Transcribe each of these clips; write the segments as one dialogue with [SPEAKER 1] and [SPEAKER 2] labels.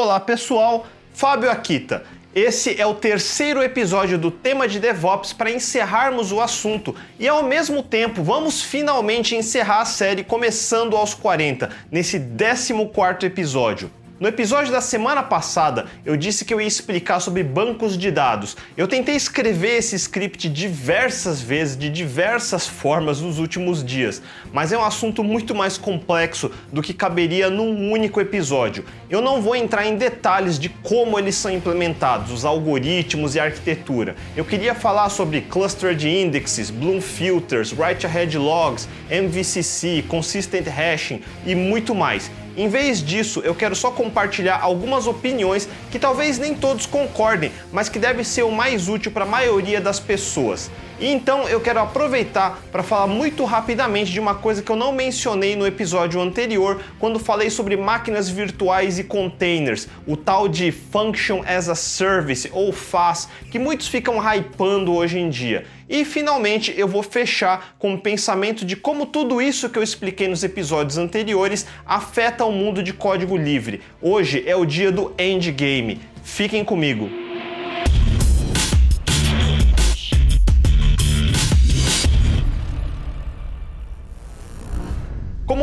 [SPEAKER 1] Olá pessoal, Fábio Akita. Esse é o terceiro episódio do tema de DevOps para encerrarmos o assunto e ao mesmo tempo vamos finalmente encerrar a série começando aos 40, nesse 14 episódio. No episódio da semana passada, eu disse que eu ia explicar sobre bancos de dados. Eu tentei escrever esse script diversas vezes, de diversas formas nos últimos dias, mas é um assunto muito mais complexo do que caberia num único episódio. Eu não vou entrar em detalhes de como eles são implementados, os algoritmos e a arquitetura. Eu queria falar sobre clustered indexes, Bloom filters, write ahead logs, MVCC, consistent hashing e muito mais. Em vez disso, eu quero só compartilhar algumas opiniões que talvez nem todos concordem, mas que deve ser o mais útil para a maioria das pessoas. E então eu quero aproveitar para falar muito rapidamente de uma coisa que eu não mencionei no episódio anterior, quando falei sobre máquinas virtuais e containers, o tal de Function as a Service ou FAS, que muitos ficam hypando hoje em dia. E finalmente eu vou fechar com o pensamento de como tudo isso que eu expliquei nos episódios anteriores afeta o mundo de código livre. Hoje é o dia do endgame. Fiquem comigo.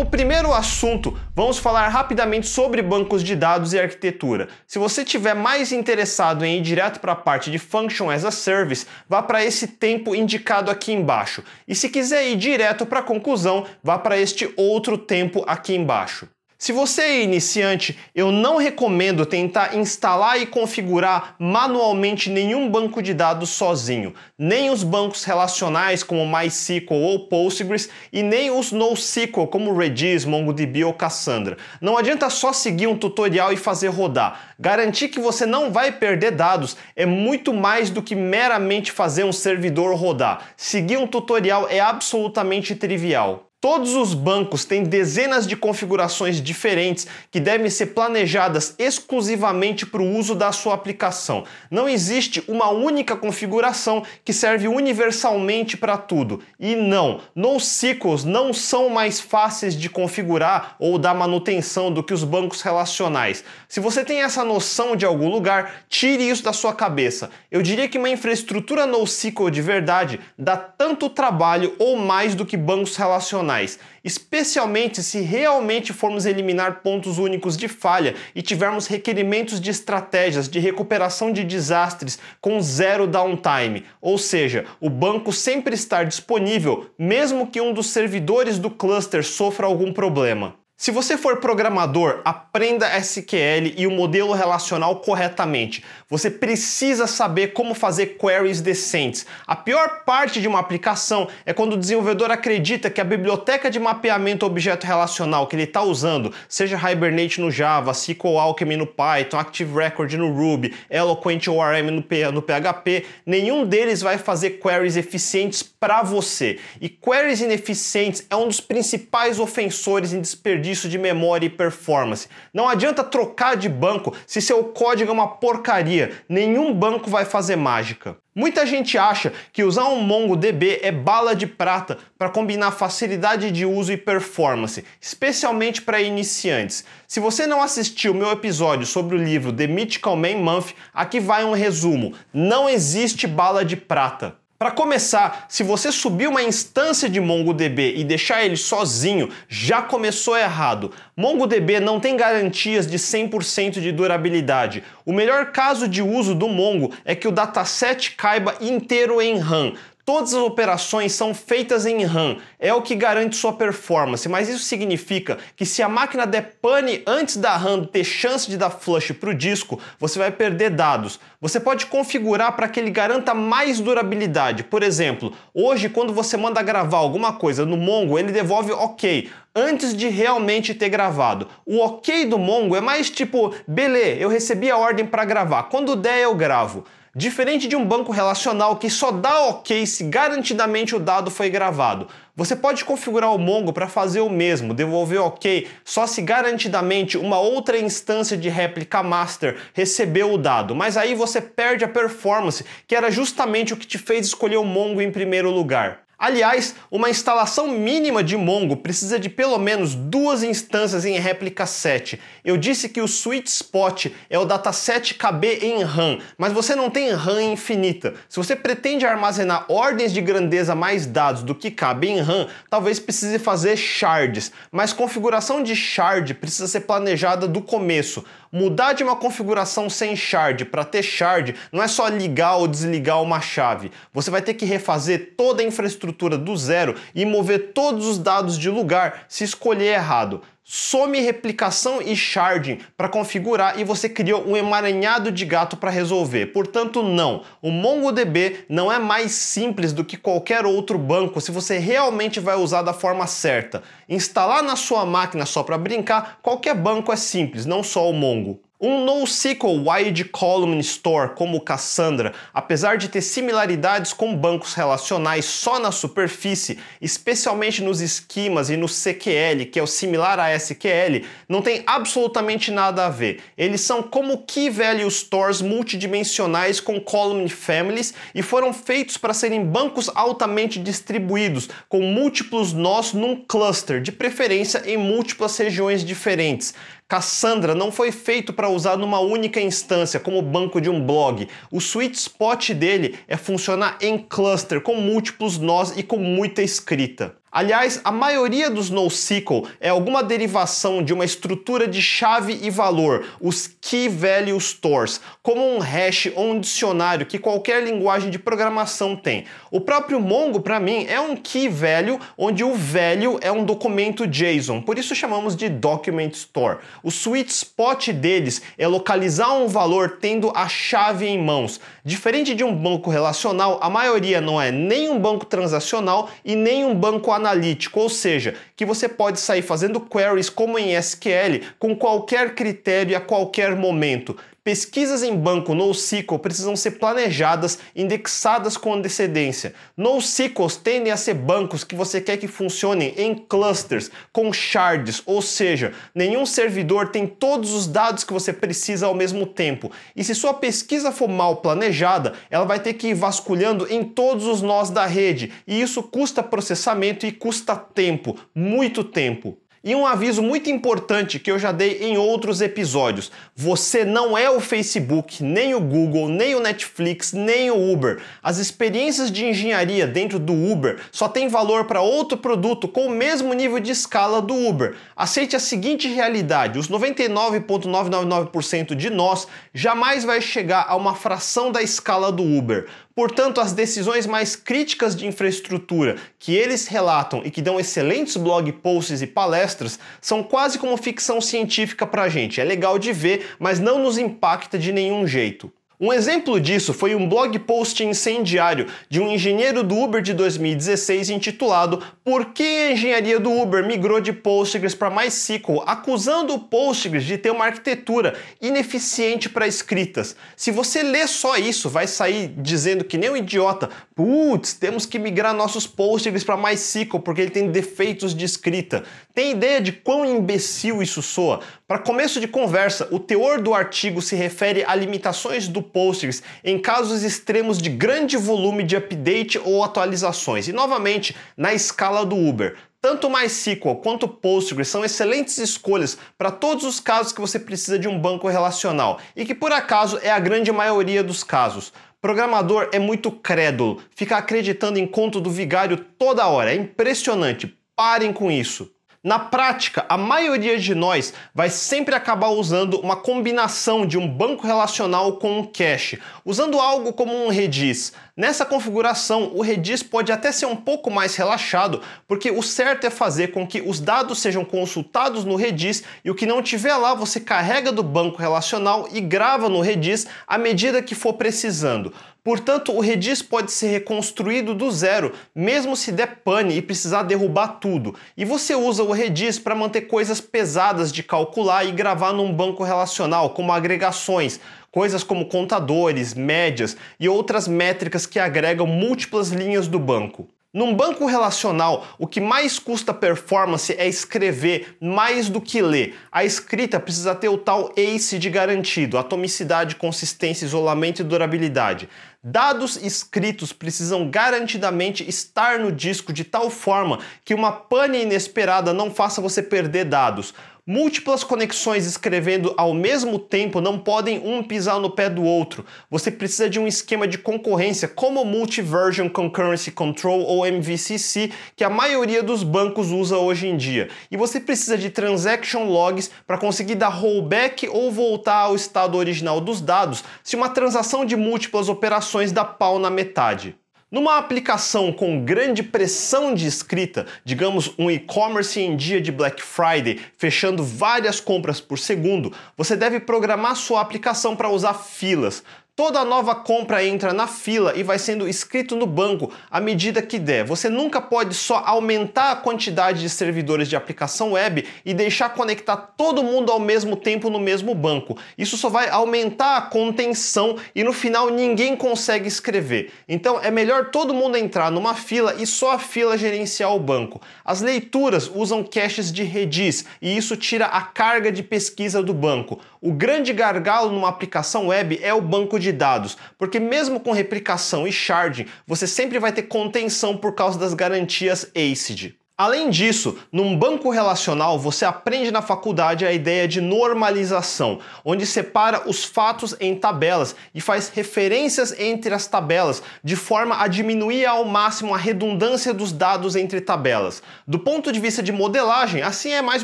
[SPEAKER 1] Como primeiro assunto, vamos falar rapidamente sobre bancos de dados e arquitetura. Se você tiver mais interessado em ir direto para a parte de Function as a Service, vá para esse tempo indicado aqui embaixo. E se quiser ir direto para a conclusão, vá para este outro tempo aqui embaixo. Se você é iniciante, eu não recomendo tentar instalar e configurar manualmente nenhum banco de dados sozinho, nem os bancos relacionais como MySQL ou Postgres e nem os NoSQL como Redis, MongoDB ou Cassandra. Não adianta só seguir um tutorial e fazer rodar. Garantir que você não vai perder dados é muito mais do que meramente fazer um servidor rodar. Seguir um tutorial é absolutamente trivial. Todos os bancos têm dezenas de configurações diferentes que devem ser planejadas exclusivamente para o uso da sua aplicação. Não existe uma única configuração que serve universalmente para tudo. E não, NoSQLs não são mais fáceis de configurar ou dar manutenção do que os bancos relacionais. Se você tem essa noção de algum lugar, tire isso da sua cabeça. Eu diria que uma infraestrutura NoSQL de verdade dá tanto trabalho ou mais do que bancos relacionais especialmente se realmente formos eliminar pontos únicos de falha e tivermos requerimentos de estratégias de recuperação de desastres com zero downtime, ou seja, o banco sempre estar disponível mesmo que um dos servidores do cluster sofra algum problema. Se você for programador, aprenda SQL e o modelo relacional corretamente. Você precisa saber como fazer queries decentes. A pior parte de uma aplicação é quando o desenvolvedor acredita que a biblioteca de mapeamento objeto relacional que ele está usando, seja Hibernate no Java, SQL Alchemy no Python, Active Record no Ruby, Eloquent ORM no PHP, nenhum deles vai fazer queries eficientes para você. E queries ineficientes é um dos principais ofensores em desperdício de memória e performance. Não adianta trocar de banco se seu código é uma porcaria, nenhum banco vai fazer mágica. Muita gente acha que usar um MongoDB é bala de prata para combinar facilidade de uso e performance, especialmente para iniciantes. Se você não assistiu meu episódio sobre o livro The Mythical Man Month, aqui vai um resumo. Não existe bala de prata. Para começar, se você subir uma instância de MongoDB e deixar ele sozinho, já começou errado. MongoDB não tem garantias de 100% de durabilidade. O melhor caso de uso do Mongo é que o dataset caiba inteiro em RAM. Todas as operações são feitas em RAM, é o que garante sua performance, mas isso significa que se a máquina der pane antes da RAM ter chance de dar flush para o disco, você vai perder dados. Você pode configurar para que ele garanta mais durabilidade. Por exemplo, hoje quando você manda gravar alguma coisa no Mongo, ele devolve OK, antes de realmente ter gravado. O ok do Mongo é mais tipo, beleza, eu recebi a ordem para gravar, quando der eu gravo. Diferente de um banco relacional que só dá ok se garantidamente o dado foi gravado. Você pode configurar o Mongo para fazer o mesmo, devolver ok só se garantidamente uma outra instância de réplica master recebeu o dado, mas aí você perde a performance, que era justamente o que te fez escolher o Mongo em primeiro lugar. Aliás, uma instalação mínima de Mongo precisa de pelo menos duas instâncias em réplica 7. Eu disse que o sweet spot é o dataset KB em RAM, mas você não tem RAM infinita. Se você pretende armazenar ordens de grandeza mais dados do que cabe em RAM, talvez precise fazer shards, mas configuração de shard precisa ser planejada do começo. Mudar de uma configuração sem shard para ter shard não é só ligar ou desligar uma chave. Você vai ter que refazer toda a infraestrutura do zero e mover todos os dados de lugar se escolher errado some replicação e sharding para configurar e você criou um emaranhado de gato para resolver. Portanto, não. O MongoDB não é mais simples do que qualquer outro banco se você realmente vai usar da forma certa. Instalar na sua máquina só para brincar, qualquer banco é simples, não só o Mongo. Um NoSQL Wide Column Store como Cassandra, apesar de ter similaridades com bancos relacionais só na superfície, especialmente nos esquemas e no CQL, que é o similar a SQL, não tem absolutamente nada a ver. Eles são como Key Value Stores multidimensionais com column families e foram feitos para serem bancos altamente distribuídos, com múltiplos nós num cluster, de preferência em múltiplas regiões diferentes. Cassandra não foi feito para usar numa única instância, como banco de um blog. O sweet spot dele é funcionar em cluster, com múltiplos nós e com muita escrita. Aliás, a maioria dos NoSQL é alguma derivação de uma estrutura de chave e valor, os Key Value Stores, como um hash ou um dicionário que qualquer linguagem de programação tem. O próprio Mongo, para mim, é um Key Value, onde o value é um documento JSON, por isso chamamos de Document Store. O sweet spot deles é localizar um valor tendo a chave em mãos. Diferente de um banco relacional, a maioria não é nem um banco transacional e nem um banco analítico analítico, ou seja, que você pode sair fazendo queries como em SQL com qualquer critério a qualquer momento. Pesquisas em banco NoSQL precisam ser planejadas, indexadas com antecedência. NoSQLs tendem a ser bancos que você quer que funcionem em clusters, com shards, ou seja, nenhum servidor tem todos os dados que você precisa ao mesmo tempo. E se sua pesquisa for mal planejada, ela vai ter que ir vasculhando em todos os nós da rede, e isso custa processamento e custa tempo, muito tempo. E um aviso muito importante que eu já dei em outros episódios: você não é o Facebook, nem o Google, nem o Netflix, nem o Uber. As experiências de engenharia dentro do Uber só têm valor para outro produto com o mesmo nível de escala do Uber. Aceite a seguinte realidade: os 99,999% de nós jamais vai chegar a uma fração da escala do Uber. Portanto, as decisões mais críticas de infraestrutura que eles relatam e que dão excelentes blog posts e palestras são quase como ficção científica para a gente. É legal de ver, mas não nos impacta de nenhum jeito. Um exemplo disso foi um blog post incendiário de um engenheiro do Uber de 2016 intitulado Por que a engenharia do Uber migrou de Postgres para MySQL, acusando o Postgres de ter uma arquitetura ineficiente para escritas. Se você ler só isso, vai sair dizendo que nem um idiota, putz, temos que migrar nossos Postgres para MySQL porque ele tem defeitos de escrita. Tem ideia de quão imbecil isso soa? Para começo de conversa, o teor do artigo se refere a limitações do Postgres em casos extremos de grande volume de update ou atualizações. E novamente, na escala do Uber. Tanto MySQL quanto Postgres são excelentes escolhas para todos os casos que você precisa de um banco relacional e que por acaso é a grande maioria dos casos. Programador é muito crédulo, fica acreditando em conto do vigário toda hora, é impressionante. Parem com isso. Na prática, a maioria de nós vai sempre acabar usando uma combinação de um banco relacional com um cache, usando algo como um Redis. Nessa configuração, o Redis pode até ser um pouco mais relaxado, porque o certo é fazer com que os dados sejam consultados no Redis e o que não tiver lá você carrega do banco relacional e grava no Redis à medida que for precisando. Portanto, o Redis pode ser reconstruído do zero, mesmo se der pane e precisar derrubar tudo. E você usa o Redis para manter coisas pesadas de calcular e gravar num banco relacional, como agregações, coisas como contadores, médias e outras métricas que agregam múltiplas linhas do banco. Num banco relacional, o que mais custa performance é escrever mais do que ler. A escrita precisa ter o tal ACE de garantido, atomicidade, consistência, isolamento e durabilidade. Dados escritos precisam garantidamente estar no disco de tal forma que uma pane inesperada não faça você perder dados. Múltiplas conexões escrevendo ao mesmo tempo não podem um pisar no pé do outro. Você precisa de um esquema de concorrência como o Multiversion Concurrency Control ou MVCC, que a maioria dos bancos usa hoje em dia. E você precisa de transaction logs para conseguir dar rollback ou voltar ao estado original dos dados se uma transação de múltiplas operações dá pau na metade. Numa aplicação com grande pressão de escrita, digamos um e-commerce em dia de Black Friday, fechando várias compras por segundo, você deve programar sua aplicação para usar filas. Toda nova compra entra na fila e vai sendo escrito no banco à medida que der. Você nunca pode só aumentar a quantidade de servidores de aplicação web e deixar conectar todo mundo ao mesmo tempo no mesmo banco. Isso só vai aumentar a contenção e no final ninguém consegue escrever. Então é melhor todo mundo entrar numa fila e só a fila gerenciar o banco. As leituras usam caches de Redis e isso tira a carga de pesquisa do banco. O grande gargalo numa aplicação web é o banco de de dados, porque mesmo com replicação e sharding, você sempre vai ter contenção por causa das garantias ACID. Além disso, num banco relacional você aprende na faculdade a ideia de normalização, onde separa os fatos em tabelas e faz referências entre as tabelas, de forma a diminuir ao máximo a redundância dos dados entre tabelas. Do ponto de vista de modelagem, assim é mais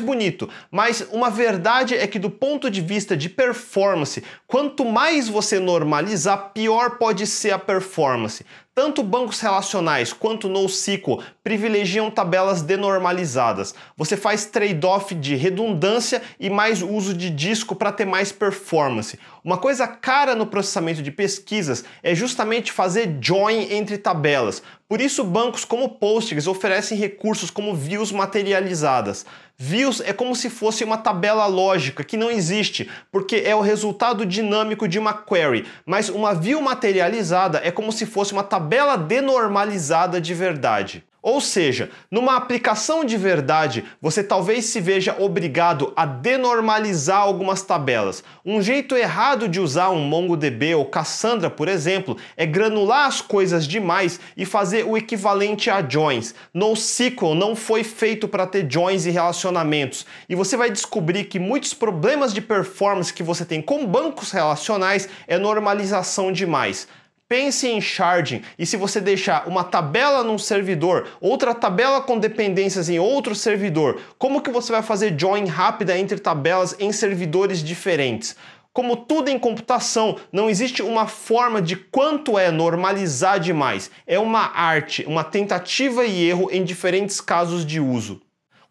[SPEAKER 1] bonito, mas uma verdade é que do ponto de vista de performance, quanto mais você normalizar, pior pode ser a performance. Tanto bancos relacionais quanto NoSQL privilegiam tabelas denormalizadas. Você faz trade-off de redundância e mais uso de disco para ter mais performance. Uma coisa cara no processamento de pesquisas é justamente fazer join entre tabelas. Por isso, bancos como Postgres oferecem recursos como views materializadas. Views é como se fosse uma tabela lógica que não existe, porque é o resultado dinâmico de uma query, mas uma view materializada é como se fosse uma tabela denormalizada de verdade. Ou seja, numa aplicação de verdade, você talvez se veja obrigado a denormalizar algumas tabelas. Um jeito errado de usar um MongoDB ou Cassandra, por exemplo, é granular as coisas demais e fazer o equivalente a joins. NoSQL não foi feito para ter joins e relacionamentos, e você vai descobrir que muitos problemas de performance que você tem com bancos relacionais é normalização demais. Pense em sharding e se você deixar uma tabela num servidor, outra tabela com dependências em outro servidor, como que você vai fazer join rápida entre tabelas em servidores diferentes? Como tudo em computação, não existe uma forma de quanto é normalizar demais. É uma arte, uma tentativa e erro em diferentes casos de uso.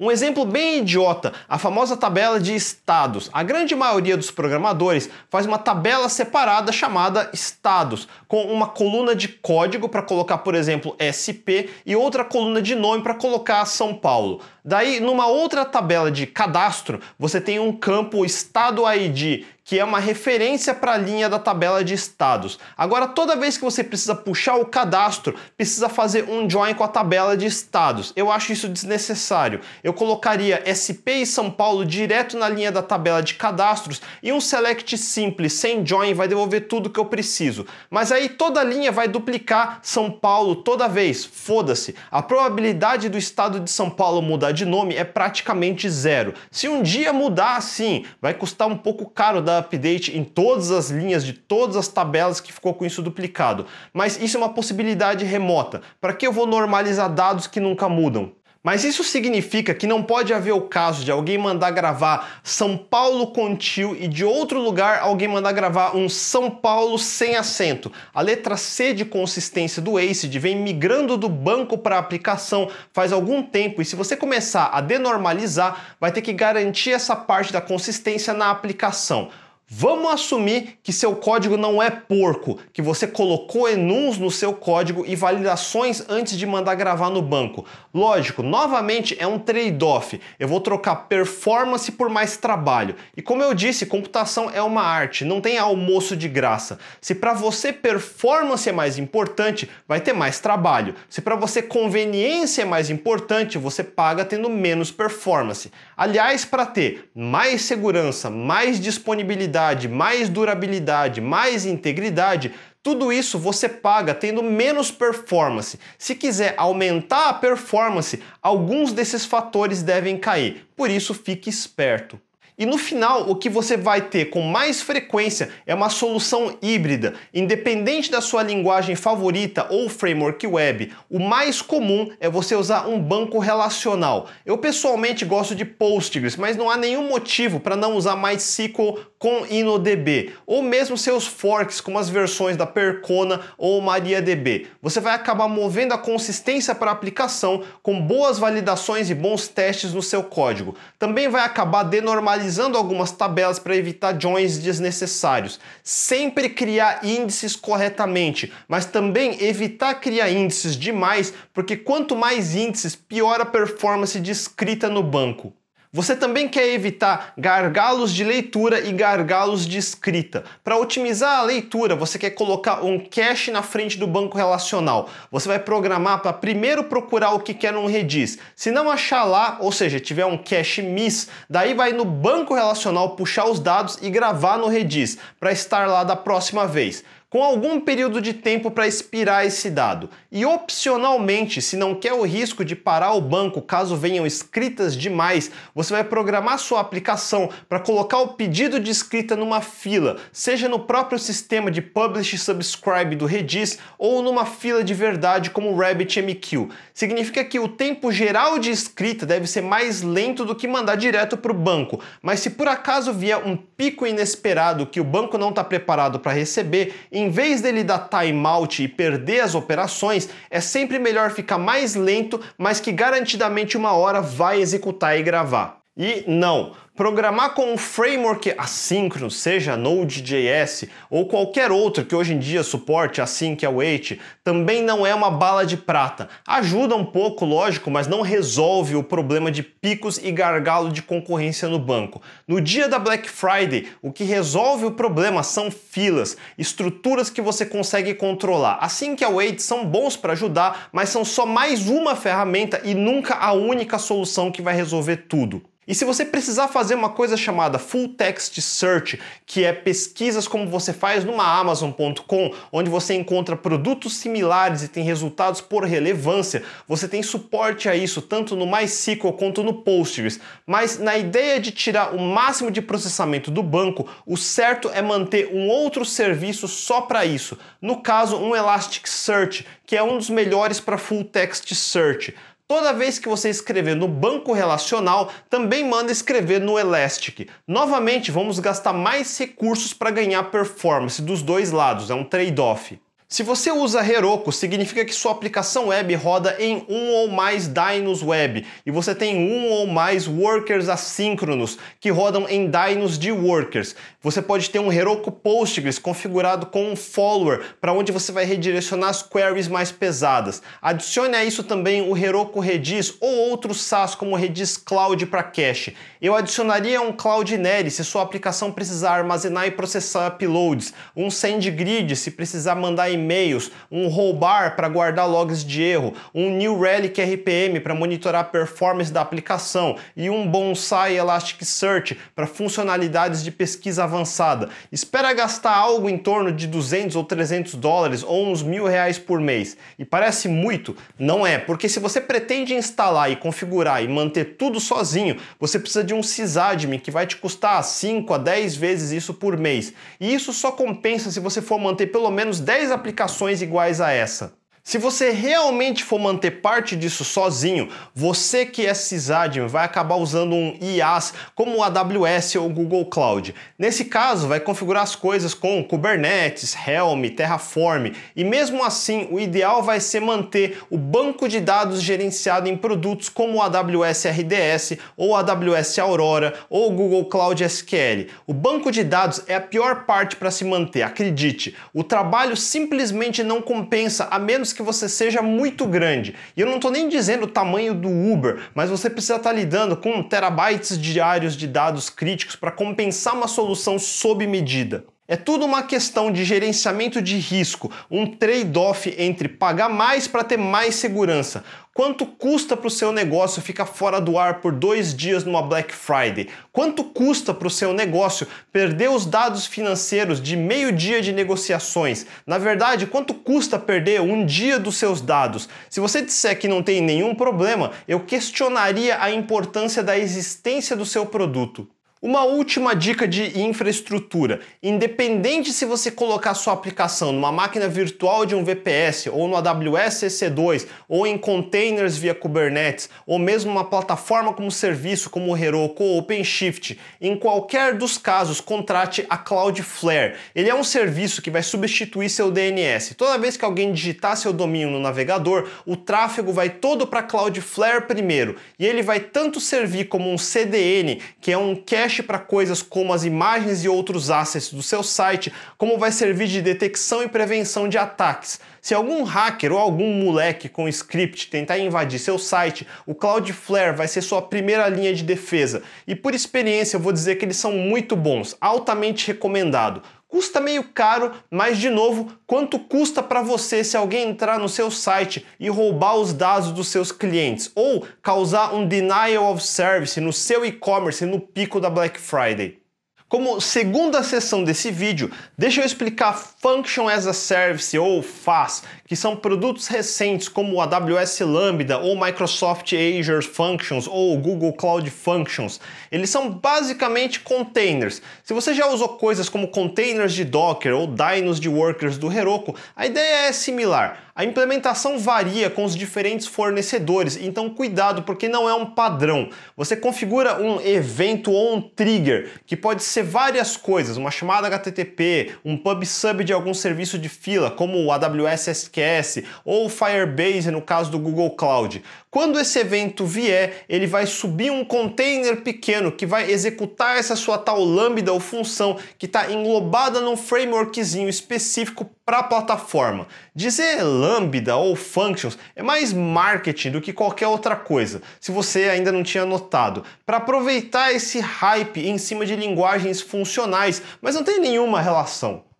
[SPEAKER 1] Um exemplo bem idiota, a famosa tabela de estados. A grande maioria dos programadores faz uma tabela separada chamada estados, com uma coluna de código para colocar, por exemplo, SP e outra coluna de nome para colocar São Paulo. Daí, numa outra tabela de cadastro, você tem um campo estado ID, que é uma referência para a linha da tabela de estados. Agora, toda vez que você precisa puxar o cadastro, precisa fazer um join com a tabela de estados. Eu acho isso desnecessário. Eu colocaria SP e São Paulo direto na linha da tabela de cadastros e um select simples sem join vai devolver tudo que eu preciso. Mas aí toda linha vai duplicar São Paulo toda vez. Foda-se. A probabilidade do estado de São Paulo mudar de nome é praticamente zero. Se um dia mudar assim, vai custar um pouco caro da update em todas as linhas de todas as tabelas que ficou com isso duplicado. Mas isso é uma possibilidade remota. Para que eu vou normalizar dados que nunca mudam? Mas isso significa que não pode haver o caso de alguém mandar gravar São Paulo com tio e de outro lugar alguém mandar gravar um São Paulo sem acento. A letra C de consistência do ACID vem migrando do banco para a aplicação faz algum tempo e se você começar a denormalizar, vai ter que garantir essa parte da consistência na aplicação. Vamos assumir que seu código não é porco, que você colocou enums no seu código e validações antes de mandar gravar no banco. Lógico, novamente é um trade-off. Eu vou trocar performance por mais trabalho. E como eu disse, computação é uma arte, não tem almoço de graça. Se para você performance é mais importante, vai ter mais trabalho. Se para você conveniência é mais importante, você paga tendo menos performance. Aliás, para ter mais segurança, mais disponibilidade, mais durabilidade, mais integridade, tudo isso você paga tendo menos performance. Se quiser aumentar a performance, alguns desses fatores devem cair. Por isso, fique esperto. E no final, o que você vai ter com mais frequência é uma solução híbrida, independente da sua linguagem favorita ou framework web. O mais comum é você usar um banco relacional. Eu pessoalmente gosto de Postgres, mas não há nenhum motivo para não usar MySQL com InnoDB, ou mesmo seus forks como as versões da Percona ou MariaDB. Você vai acabar movendo a consistência para a aplicação com boas validações e bons testes no seu código. Também vai acabar denormalizando algumas tabelas para evitar joins desnecessários. Sempre criar índices corretamente, mas também evitar criar índices demais, porque quanto mais índices, pior a performance de escrita no banco. Você também quer evitar gargalos de leitura e gargalos de escrita. Para otimizar a leitura, você quer colocar um cache na frente do banco relacional. Você vai programar para primeiro procurar o que quer num Redis. Se não achar lá, ou seja, tiver um cache miss, daí vai no banco relacional puxar os dados e gravar no Redis para estar lá da próxima vez com algum período de tempo para expirar esse dado. E opcionalmente, se não quer o risco de parar o banco caso venham escritas demais, você vai programar sua aplicação para colocar o pedido de escrita numa fila, seja no próprio sistema de publish e subscribe do Redis ou numa fila de verdade como o RabbitMQ. Significa que o tempo geral de escrita deve ser mais lento do que mandar direto para o banco, mas se por acaso vier um pico inesperado que o banco não está preparado para receber, em vez dele dar timeout e perder as operações, é sempre melhor ficar mais lento, mas que garantidamente uma hora vai executar e gravar. E não, Programar com um framework assíncrono, seja Node.js ou qualquer outro que hoje em dia suporte async await, também não é uma bala de prata. Ajuda um pouco, lógico, mas não resolve o problema de picos e gargalo de concorrência no banco. No dia da Black Friday, o que resolve o problema são filas, estruturas que você consegue controlar. Async await são bons para ajudar, mas são só mais uma ferramenta e nunca a única solução que vai resolver tudo. E se você precisar fazer uma coisa chamada Full Text Search, que é pesquisas como você faz numa Amazon.com, onde você encontra produtos similares e tem resultados por relevância, você tem suporte a isso tanto no MySQL quanto no Postgres. Mas na ideia de tirar o máximo de processamento do banco, o certo é manter um outro serviço só para isso. No caso, um Elasticsearch, que é um dos melhores para Full Text Search. Toda vez que você escrever no banco relacional, também manda escrever no Elastic. Novamente, vamos gastar mais recursos para ganhar performance dos dois lados, é um trade-off. Se você usa Heroku, significa que sua aplicação web roda em um ou mais dynos web e você tem um ou mais workers assíncronos que rodam em dynos de workers. Você pode ter um Heroku Postgres configurado com um follower para onde você vai redirecionar as queries mais pesadas. Adicione a isso também o Heroku Redis ou outros SaaS como Redis Cloud para cache. Eu adicionaria um Cloudinary se sua aplicação precisar armazenar e processar uploads, um SendGrid se precisar mandar e-mails, um Rollbar para guardar logs de erro, um New Relic RPM para monitorar a performance da aplicação e um Bonsai Elasticsearch para funcionalidades de pesquisa avançada. Espera gastar algo em torno de 200 ou 300 dólares ou uns mil reais por mês. E parece muito? Não é, porque se você pretende instalar e configurar e manter tudo sozinho, você precisa de um sysadmin que vai te custar 5 a 10 vezes isso por mês. E isso só compensa se você for manter pelo menos 10 aplicações iguais a essa. Se você realmente for manter parte disso sozinho, você que é sysadmin vai acabar usando um IaaS como o AWS ou Google Cloud. Nesse caso, vai configurar as coisas com Kubernetes, Helm, Terraform e mesmo assim o ideal vai ser manter o banco de dados gerenciado em produtos como o AWS RDS ou AWS Aurora ou o Google Cloud SQL. O banco de dados é a pior parte para se manter, acredite. O trabalho simplesmente não compensa a menos que você seja muito grande. E eu não estou nem dizendo o tamanho do Uber, mas você precisa estar tá lidando com terabytes diários de dados críticos para compensar uma solução sob medida. É tudo uma questão de gerenciamento de risco, um trade-off entre pagar mais para ter mais segurança. Quanto custa para o seu negócio ficar fora do ar por dois dias numa Black Friday? Quanto custa para o seu negócio perder os dados financeiros de meio dia de negociações? Na verdade, quanto custa perder um dia dos seus dados? Se você disser que não tem nenhum problema, eu questionaria a importância da existência do seu produto. Uma última dica de infraestrutura: independente se você colocar sua aplicação numa máquina virtual de um VPS, ou no AWS EC2, ou em containers via Kubernetes, ou mesmo uma plataforma como serviço como Heroku ou OpenShift, em qualquer dos casos, contrate a Cloudflare. Ele é um serviço que vai substituir seu DNS. Toda vez que alguém digitar seu domínio no navegador, o tráfego vai todo para Cloudflare primeiro, e ele vai tanto servir como um CDN, que é um cache cache para coisas como as imagens e outros assets do seu site, como vai servir de detecção e prevenção de ataques. Se algum hacker ou algum moleque com script tentar invadir seu site, o Cloudflare vai ser sua primeira linha de defesa. E por experiência eu vou dizer que eles são muito bons, altamente recomendado. Custa meio caro, mas de novo, quanto custa para você se alguém entrar no seu site e roubar os dados dos seus clientes ou causar um denial of service no seu e-commerce no pico da Black Friday? Como segunda sessão desse vídeo, deixa eu explicar Function as a Service ou FaaS, que são produtos recentes como o AWS Lambda ou Microsoft Azure Functions ou Google Cloud Functions. Eles são basicamente containers. Se você já usou coisas como containers de Docker ou dynos de workers do Heroku, a ideia é similar. A implementação varia com os diferentes fornecedores, então cuidado porque não é um padrão. Você configura um evento ou um trigger, que pode ser várias coisas, uma chamada HTTP, um pub sub de algum serviço de fila, como o AWS SQS ou Firebase no caso do Google Cloud. Quando esse evento vier, ele vai subir um container pequeno que vai executar essa sua tal lambda ou função que está englobada num frameworkzinho específico para a plataforma. Dizer lambda ou functions é mais marketing do que qualquer outra coisa, se você ainda não tinha notado, para aproveitar esse hype em cima de linguagens funcionais, mas não tem nenhuma relação.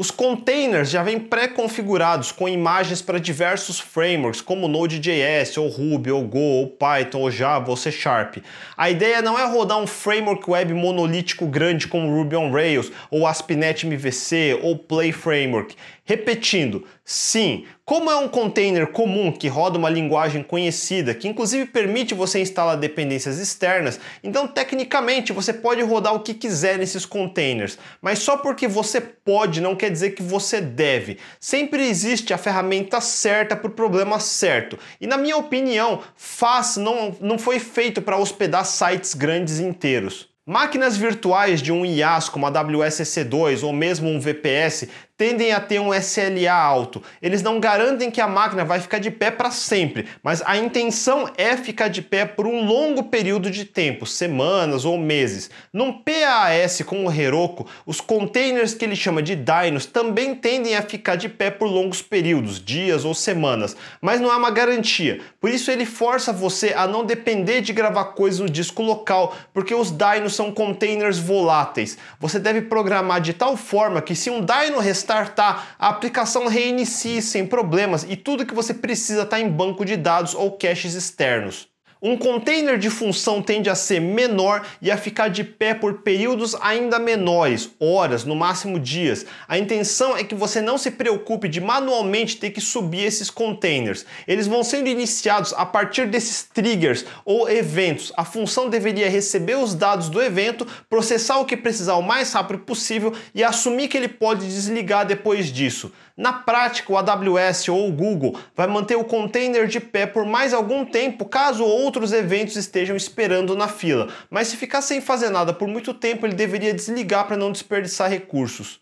[SPEAKER 1] Os containers já vêm pré-configurados com imagens para diversos frameworks como Node.js, ou Ruby, ou Go, ou Python, ou Java, ou C Sharp. A ideia não é rodar um framework web monolítico grande como Ruby on Rails, ou ASP.NET MVC, ou Play Framework. Repetindo, sim, como é um container comum que roda uma linguagem conhecida, que inclusive permite você instalar dependências externas, então tecnicamente você pode rodar o que quiser nesses containers, mas só porque você pode não quer dizer que você deve. Sempre existe a ferramenta certa para o problema certo. E na minha opinião, FAS não, não foi feito para hospedar sites grandes inteiros. Máquinas virtuais de um IaaS como a AWS EC2 ou mesmo um VPS tendem a ter um SLA alto. Eles não garantem que a máquina vai ficar de pé para sempre, mas a intenção é ficar de pé por um longo período de tempo, semanas ou meses. Num PaaS como o Heroku, os containers que ele chama de dynos também tendem a ficar de pé por longos períodos, dias ou semanas, mas não há uma garantia. Por isso ele força você a não depender de gravar coisas no disco local, porque os dynos são containers voláteis. Você deve programar de tal forma que se um dyno restartar, a aplicação reinicie sem problemas e tudo que você precisa está em banco de dados ou caches externos. Um container de função tende a ser menor e a ficar de pé por períodos ainda menores, horas, no máximo dias. A intenção é que você não se preocupe de manualmente ter que subir esses containers. Eles vão sendo iniciados a partir desses triggers ou eventos. A função deveria receber os dados do evento, processar o que precisar o mais rápido possível e assumir que ele pode desligar depois disso. Na prática, o AWS ou o Google vai manter o container de pé por mais algum tempo, caso outros eventos estejam esperando na fila. Mas se ficar sem fazer nada por muito tempo, ele deveria desligar para não desperdiçar recursos.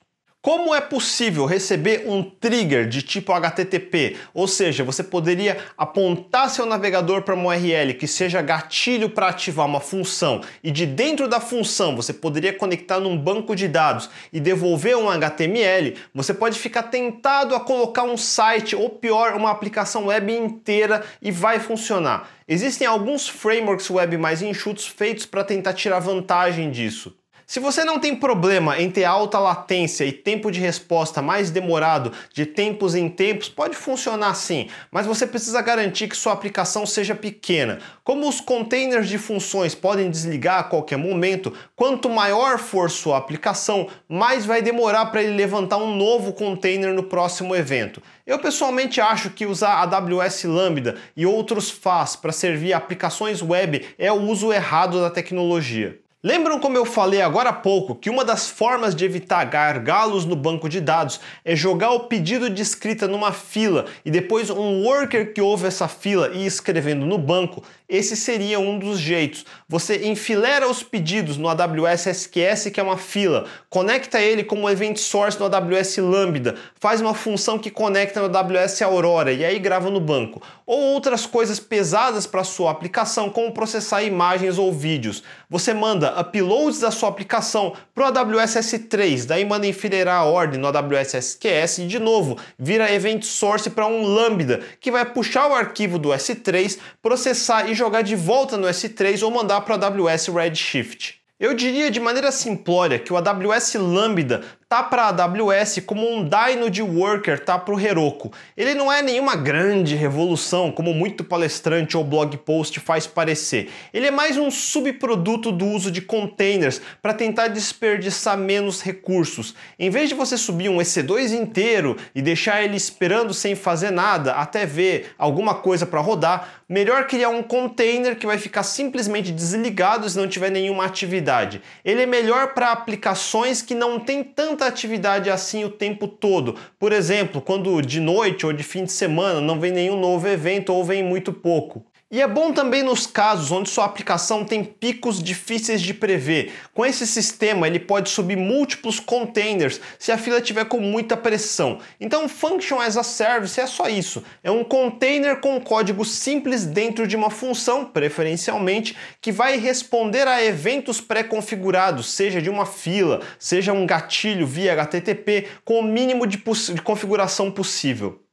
[SPEAKER 1] Como é possível receber um trigger de tipo HTTP? Ou seja, você poderia apontar seu navegador para uma URL que seja gatilho para ativar uma função e de dentro da função você poderia conectar num banco de dados e devolver um HTML, você pode ficar tentado a colocar um site ou pior, uma aplicação web inteira e vai funcionar. Existem alguns frameworks web mais enxutos feitos para tentar tirar vantagem disso. Se você não tem problema em ter alta latência e tempo de resposta mais demorado de tempos em tempos, pode funcionar sim, mas você precisa garantir que sua aplicação seja pequena. Como os containers de funções podem desligar a qualquer momento, quanto maior for sua aplicação, mais vai demorar para ele levantar um novo container no próximo evento. Eu pessoalmente acho que usar AWS Lambda e outros FAS para servir aplicações web é o uso errado da tecnologia. Lembram como eu falei agora há pouco que uma das formas de evitar gargalos no banco de dados é jogar o pedido de escrita numa fila e depois um worker que ouve essa fila e escrevendo no banco? Esse seria um dos jeitos. Você enfilera os pedidos no AWS SQS, que é uma fila, conecta ele como event source no AWS Lambda, faz uma função que conecta no AWS Aurora e aí grava no banco. Ou outras coisas pesadas para sua aplicação, como processar imagens ou vídeos. Você manda uploads da sua aplicação para o AWS S3, daí manda enfileirar a ordem no AWS SQS e de novo vira event source para um Lambda, que vai puxar o arquivo do S3, processar e jogar de volta no S3 ou mandar para o AWS Redshift. Eu diria de maneira simplória que o AWS Lambda tá para a AWS como um dyno de worker tá para o Heroku. Ele não é nenhuma grande revolução, como muito palestrante ou blog post faz parecer. Ele é mais um subproduto do uso de containers para tentar desperdiçar menos recursos. Em vez de você subir um EC2 inteiro e deixar ele esperando sem fazer nada até ver alguma coisa para rodar, melhor criar um container que vai ficar simplesmente desligado se não tiver nenhuma atividade. Ele é melhor para aplicações que não tem tanto tanta atividade assim o tempo todo. Por exemplo, quando de noite ou de fim de semana não vem nenhum novo evento ou vem muito pouco. E é bom também nos casos onde sua aplicação tem picos difíceis de prever. Com esse sistema, ele pode subir múltiplos containers se a fila tiver com muita pressão. Então, Function as a Service é só isso. É um container com código simples dentro de uma função, preferencialmente, que vai responder a eventos pré-configurados, seja de uma fila, seja um gatilho via HTTP, com o mínimo de, de configuração possível.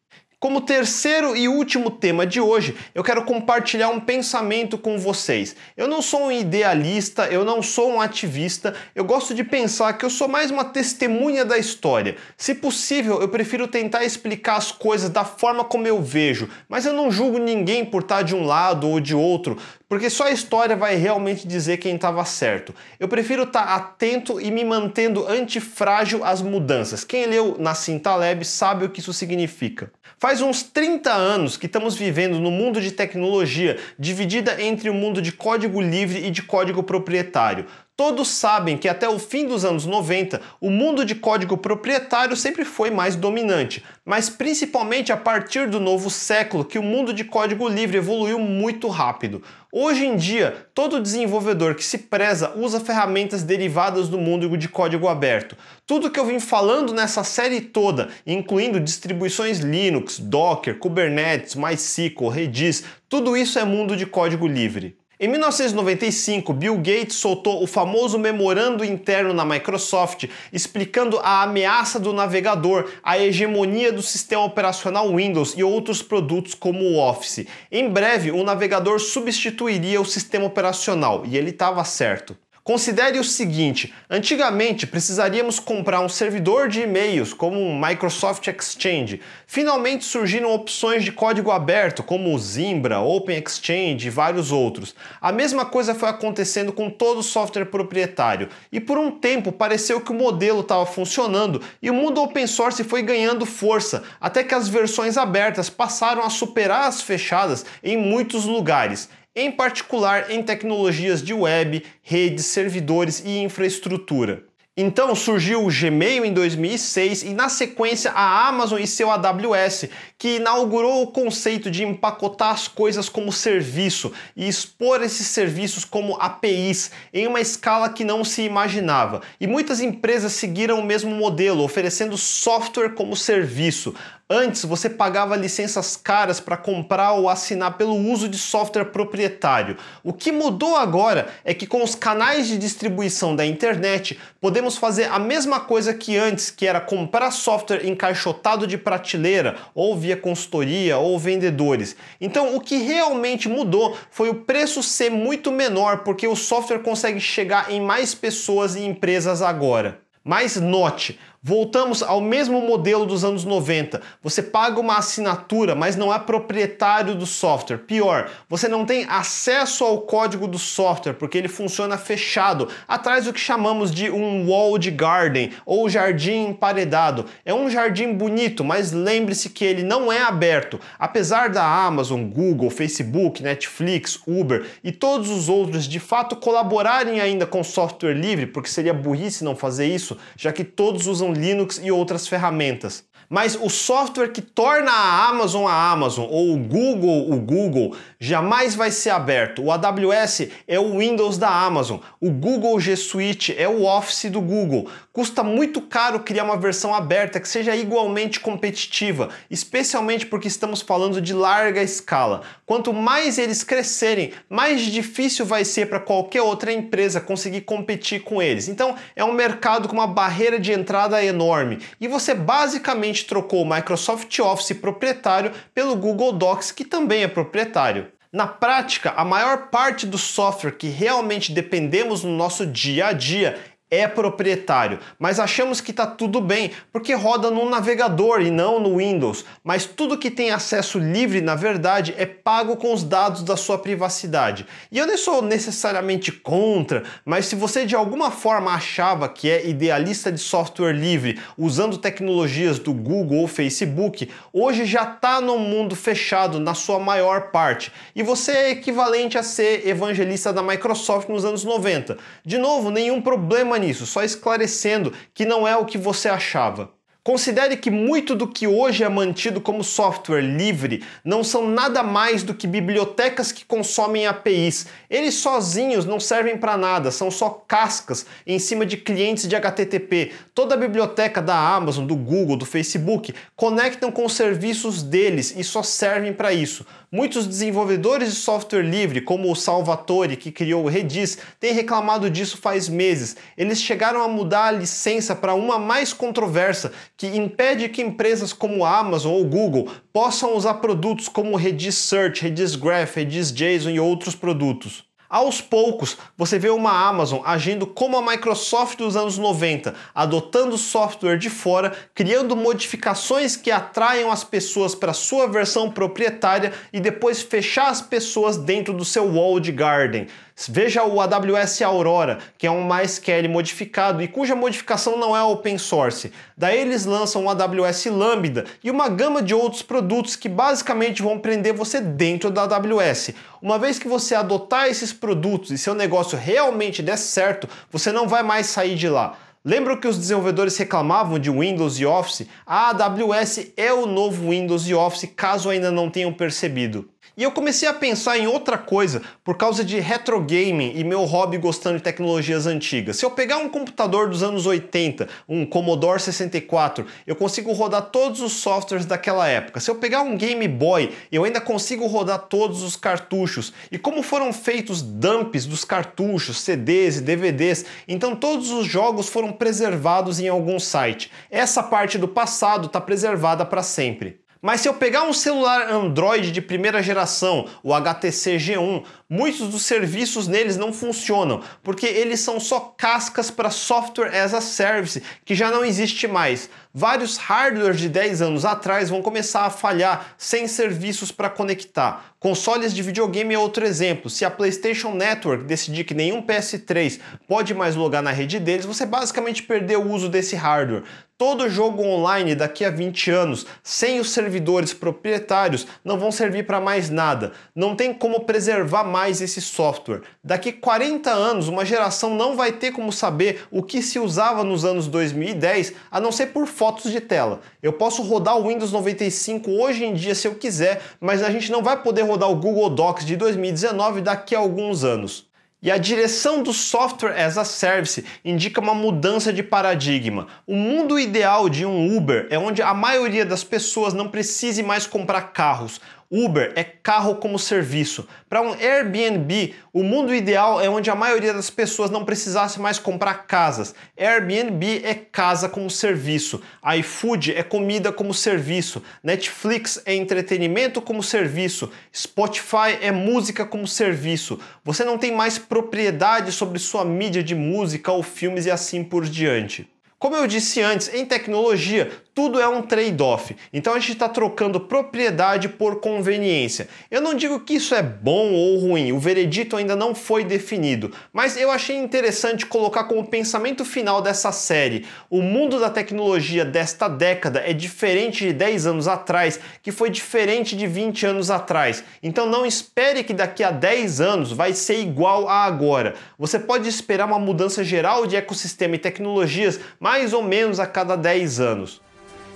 [SPEAKER 1] Como terceiro e último tema de hoje, eu quero compartilhar um pensamento com vocês. Eu não sou um idealista, eu não sou um ativista, eu gosto de pensar que eu sou mais uma testemunha da história. Se possível, eu prefiro tentar explicar as coisas da forma como eu vejo, mas eu não julgo ninguém por estar de um lado ou de outro, porque só a história vai realmente dizer quem estava certo. Eu prefiro estar atento e me mantendo antifrágil às mudanças. Quem leu Nassim Taleb sabe o que isso significa. Faz uns 30 anos que estamos vivendo no mundo de tecnologia dividida entre o mundo de código livre e de código proprietário. Todos sabem que até o fim dos anos 90 o mundo de código proprietário sempre foi mais dominante, mas principalmente a partir do novo século que o mundo de código livre evoluiu muito rápido. Hoje em dia, todo desenvolvedor que se preza usa ferramentas derivadas do mundo de código aberto. Tudo que eu vim falando nessa série toda, incluindo distribuições Linux, Docker, Kubernetes, MySQL, Redis, tudo isso é mundo de código livre. Em 1995, Bill Gates soltou o famoso memorando interno na Microsoft explicando a ameaça do navegador, a hegemonia do sistema operacional Windows e outros produtos como o Office. Em breve, o navegador substituiria o sistema operacional e ele estava certo. Considere o seguinte: antigamente precisaríamos comprar um servidor de e-mails como o Microsoft Exchange. Finalmente surgiram opções de código aberto como o Zimbra, Open Exchange e vários outros. A mesma coisa foi acontecendo com todo o software proprietário e por um tempo pareceu que o modelo estava funcionando e o mundo open source foi ganhando força até que as versões abertas passaram a superar as fechadas em muitos lugares em particular em tecnologias de web, redes, servidores e infraestrutura. Então surgiu o Gmail em 2006 e na sequência a Amazon e seu AWS, que inaugurou o conceito de empacotar as coisas como serviço e expor esses serviços como APIs em uma escala que não se imaginava. E muitas empresas seguiram o mesmo modelo, oferecendo software como serviço. Antes você pagava licenças caras para comprar ou assinar pelo uso de software proprietário. O que mudou agora é que com os canais de distribuição da internet podemos fazer a mesma coisa que antes, que era comprar software encaixotado de prateleira ou via consultoria ou vendedores. Então o que realmente mudou foi o preço ser muito menor porque o software consegue chegar em mais pessoas e empresas agora. Mas note, Voltamos ao mesmo modelo dos anos 90. Você paga uma assinatura, mas não é proprietário do software. Pior, você não tem acesso ao código do software porque ele funciona fechado, atrás do que chamamos de um walled garden ou jardim emparedado. É um jardim bonito, mas lembre-se que ele não é aberto. Apesar da Amazon, Google, Facebook, Netflix, Uber e todos os outros de fato colaborarem ainda com software livre, porque seria burrice não fazer isso, já que todos usam Linux e outras ferramentas. Mas o software que torna a Amazon a Amazon ou o Google o Google jamais vai ser aberto. O AWS é o Windows da Amazon, o Google G Suite é o Office do Google. Custa muito caro criar uma versão aberta que seja igualmente competitiva, especialmente porque estamos falando de larga escala. Quanto mais eles crescerem, mais difícil vai ser para qualquer outra empresa conseguir competir com eles. Então é um mercado com uma barreira de entrada enorme e você basicamente trocou o Microsoft Office proprietário pelo Google Docs, que também é proprietário. Na prática, a maior parte do software que realmente dependemos no nosso dia a dia é proprietário, mas achamos que está tudo bem porque roda no navegador e não no Windows. Mas tudo que tem acesso livre, na verdade, é pago com os dados da sua privacidade. E eu nem sou necessariamente contra, mas se você de alguma forma achava que é idealista de software livre usando tecnologias do Google ou Facebook, hoje já está no mundo fechado na sua maior parte. E você é equivalente a ser evangelista da Microsoft nos anos 90. De novo, nenhum problema nisso, só esclarecendo que não é o que você achava. Considere que muito do que hoje é mantido como software livre não são nada mais do que bibliotecas que consomem APIs. Eles sozinhos não servem para nada, são só cascas em cima de clientes de HTTP. Toda a biblioteca da Amazon, do Google, do Facebook conectam com os serviços deles e só servem para isso. Muitos desenvolvedores de software livre, como o Salvatore, que criou o Redis, têm reclamado disso faz meses. Eles chegaram a mudar a licença para uma mais controversa, que impede que empresas como a Amazon ou Google possam usar produtos como Redis Search, Redis Graph, Redis JSON e outros produtos. Aos poucos, você vê uma Amazon agindo como a Microsoft dos anos 90, adotando software de fora, criando modificações que atraiam as pessoas para sua versão proprietária e depois fechar as pessoas dentro do seu walled garden. Veja o AWS Aurora, que é um MySQL modificado e cuja modificação não é open source. Daí eles lançam o AWS Lambda e uma gama de outros produtos que basicamente vão prender você dentro da AWS. Uma vez que você adotar esses produtos e seu negócio realmente der certo, você não vai mais sair de lá. Lembra que os desenvolvedores reclamavam de Windows e Office? A AWS é o novo Windows e Office, caso ainda não tenham percebido. E eu comecei a pensar em outra coisa por causa de retro gaming e meu hobby gostando de tecnologias antigas. Se eu pegar um computador dos anos 80, um Commodore 64, eu consigo rodar todos os softwares daquela época. Se eu pegar um Game Boy, eu ainda consigo rodar todos os cartuchos. E como foram feitos dumps dos cartuchos, CDs e DVDs, então todos os jogos foram preservados em algum site. Essa parte do passado está preservada para sempre. Mas se eu pegar um celular Android de primeira geração, o HTC G1, muitos dos serviços neles não funcionam, porque eles são só cascas para software as a service, que já não existe mais. Vários hardwares de 10 anos atrás vão começar a falhar sem serviços para conectar. Consoles de videogame é outro exemplo. Se a PlayStation Network decidir que nenhum PS3 pode mais logar na rede deles, você basicamente perdeu o uso desse hardware. Todo jogo online daqui a 20 anos, sem os servidores proprietários, não vão servir para mais nada. Não tem como preservar mais esse software. Daqui 40 anos, uma geração não vai ter como saber o que se usava nos anos 2010, a não ser por fotos de tela. Eu posso rodar o Windows 95 hoje em dia se eu quiser, mas a gente não vai poder rodar o Google Docs de 2019 daqui a alguns anos. E a direção do software as a service indica uma mudança de paradigma. O mundo ideal de um Uber é onde a maioria das pessoas não precise mais comprar carros. Uber é carro como serviço. Para um Airbnb, o mundo ideal é onde a maioria das pessoas não precisasse mais comprar casas. Airbnb é casa como serviço. iFood é comida como serviço. Netflix é entretenimento como serviço. Spotify é música como serviço. Você não tem mais propriedade sobre sua mídia de música ou filmes e assim por diante. Como eu disse antes, em tecnologia, tudo é um trade-off. Então a gente está trocando propriedade por conveniência. Eu não digo que isso é bom ou ruim, o veredito ainda não foi definido, mas eu achei interessante colocar como pensamento final dessa série. O mundo da tecnologia desta década é diferente de 10 anos atrás, que foi diferente de 20 anos atrás. Então não espere que daqui a 10 anos vai ser igual a agora. Você pode esperar uma mudança geral de ecossistema e tecnologias mais ou menos a cada 10 anos.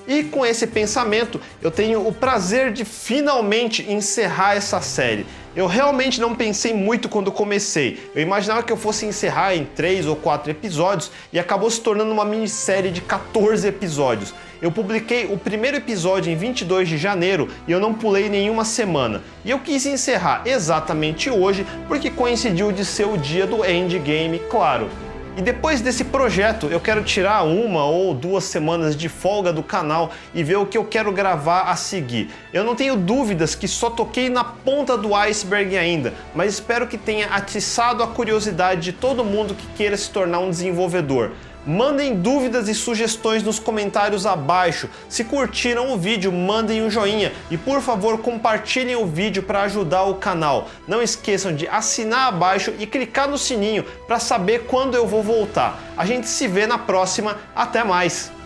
[SPEAKER 1] E com esse pensamento, eu tenho o prazer de finalmente encerrar essa série. Eu realmente não pensei muito quando comecei. Eu imaginava que eu fosse encerrar em 3 ou 4 episódios e acabou se tornando uma minissérie de 14 episódios. Eu publiquei o primeiro episódio em 22 de janeiro e eu não pulei nenhuma semana. E eu quis encerrar exatamente hoje porque coincidiu de ser o dia do endgame, claro. E depois desse projeto, eu quero tirar uma ou duas semanas de folga do canal e ver o que eu quero gravar a seguir. Eu não tenho dúvidas que só toquei na ponta do iceberg ainda, mas espero que tenha atiçado a curiosidade de todo mundo que queira se tornar um desenvolvedor. Mandem dúvidas e sugestões nos comentários abaixo. Se curtiram o vídeo, mandem um joinha e por favor compartilhem o vídeo para ajudar o canal. Não esqueçam de assinar abaixo e clicar no sininho para saber quando eu vou voltar. A gente se vê na próxima. Até mais!